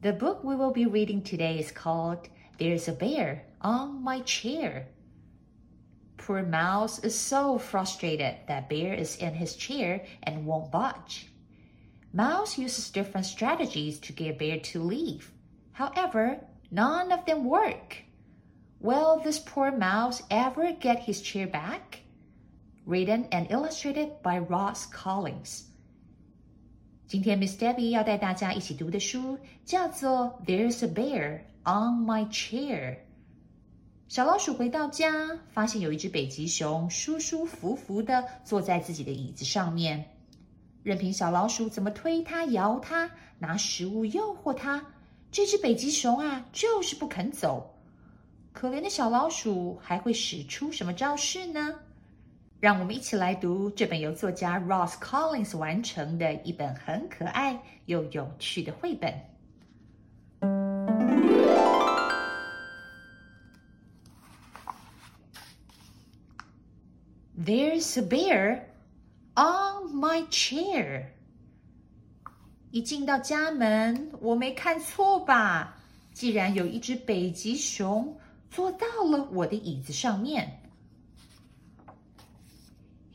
The book we will be reading today is called There's a Bear on My Chair. Poor Mouse is so frustrated that Bear is in his chair and won't budge. Mouse uses different strategies to get Bear to leave. However, none of them work. Will this poor mouse ever get his chair back? Written and illustrated by Ross Collins. 今天 Miss Debbie 要带大家一起读的书叫做《There's a Bear on My Chair》。小老鼠回到家，发现有一只北极熊舒舒服服的坐在自己的椅子上面，任凭小老鼠怎么推它、摇它，拿食物诱惑它，这只北极熊啊就是不肯走。可怜的小老鼠还会使出什么招式呢？让我们一起来读这本由作家 Ross Collins 完成的一本很可爱又有趣的绘本。There's a bear on my chair。一进到家门，我没看错吧？既然有一只北极熊坐到了我的椅子上面。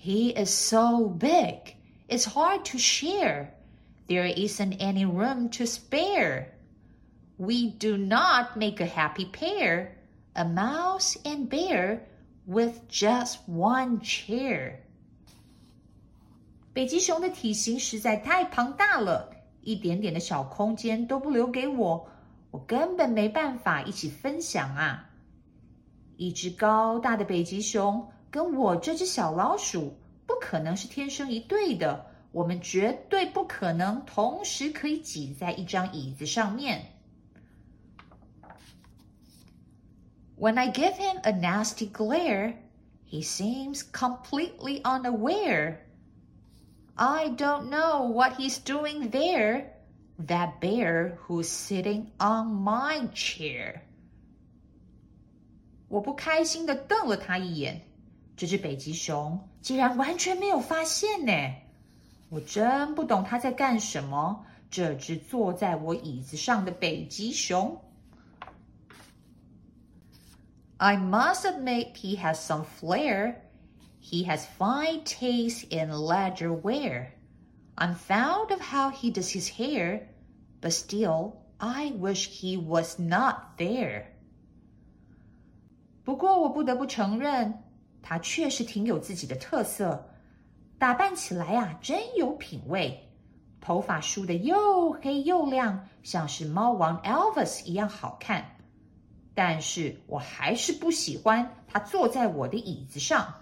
He is so big, it's hard to share. There isn't any room to spare. We do not make a happy pair, a mouse and bear with just one chair. 北极熊的体型实在太庞大了，一点点的小空间都不留给我，我根本没办法一起分享啊！一只高大的北极熊。 跟我这只小老鼠不可能是天生一对的，我们绝对不可能同时可以挤在一张椅子上面。When I give him a nasty glare, he seems completely unaware. I don't know what he's doing there. That bear who's sitting on my chair. 我不开心的瞪了他一眼。这只北极熊竟然完全没有发现呢！我真不懂它在干什么。这只坐在我椅子上的北极熊。I must admit he has some flair. He has fine taste in leather wear. I'm fond of how he does his hair, but still, I wish he was not there. 不过我不得不承认。 他确实挺有自己的特色，打扮起来啊，真有品味。头发梳得又黑又亮，像是猫王 Elvis 一样好看。但是我还是不喜欢他坐在我的椅子上。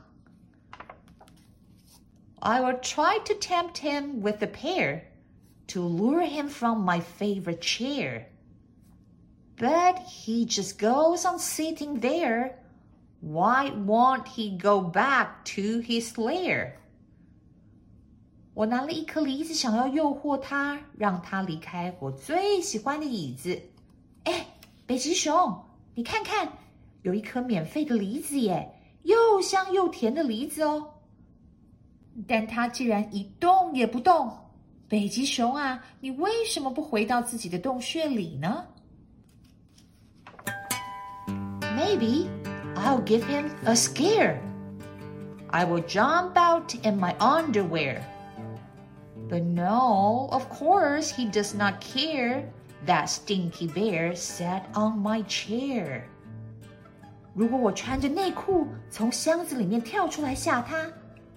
I will try to tempt him with a pear to lure him from my favorite chair. But he just goes on sitting there why won't he go back to his lair? 我拿了一颗梨子，想要诱惑他，让他离开我最喜欢的椅子。哎，北极熊，你看看，有一颗免费的梨子耶，又香又甜的梨子哦。但他竟然一动也不动。北极熊啊，你为什么不回到自己的洞穴里呢？Maybe. I'll give him a scare. I will jump out in my underwear. But no, of course, he does not care. That stinky bear sat on my chair. 如果我穿着内裤从箱子里面跳出来吓他，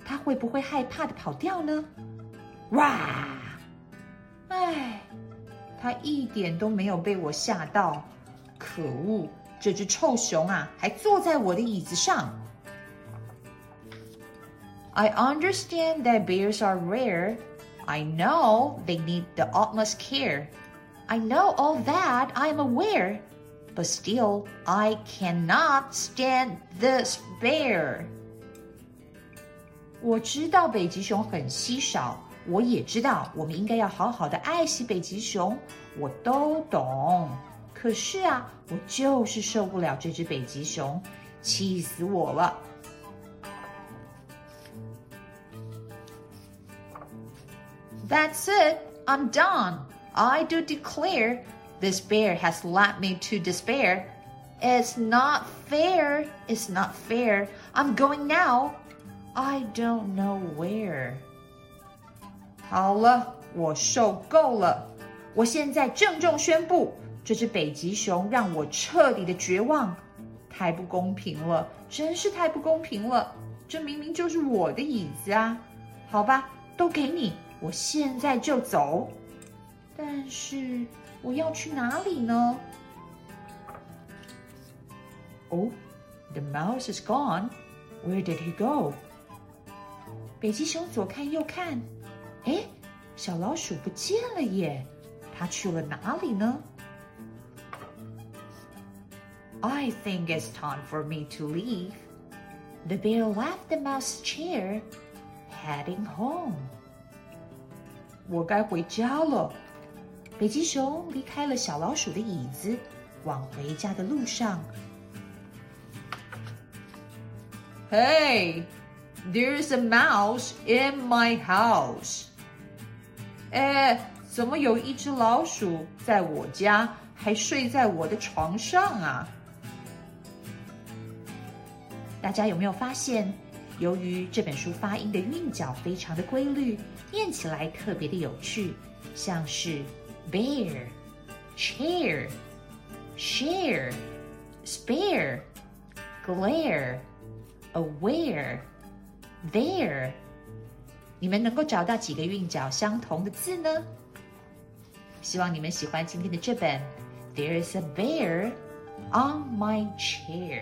他会不会害怕的跑掉呢？哇！唉，他一点都没有被我吓到，可恶！ 这只臭熊啊，还坐在我的椅子上。I understand that bears are rare. I know they need the utmost care. I know all that. I am aware. but still I cannot stand this bear. 我知道北极熊很稀少，我也知道我们应该要好好的爱惜北极熊，我都懂。 可是啊，我就是受不了这只北极熊，气死我了。That's it. I'm done. I do declare this bear has led me to despair. It's not fair. It's not fair. I'm going now. I don't know where. 好了，我受够了。我现在郑重宣布， 这只北极熊让我彻底的绝望。太不公平了，真是太不公平了。这明明就是我的椅子啊！好吧，都给你，我现在就走。但是我要去哪里呢？Oh, the mouse is gone. Where did he go? 北极熊左看右看，哎，小老鼠不见了耶！它去了哪里呢 ？I think it's time for me to leave. The bear left the mouse chair, heading home. 我该回家了。北极熊离开了小老鼠的椅子，往回家的路上。Hey, there's a mouse in my house. 哎，怎么有一只老鼠在我家，还睡在我的床上啊？ 大家有没有发现，由于这本书发音的韵脚非常的规律，念起来特别的有趣，像是。bear, chair, share, spare, glare, aware, there。你们能够找到几个韵脚相同的字呢？希望你们喜欢今天的这本《There's a bear on my chair》。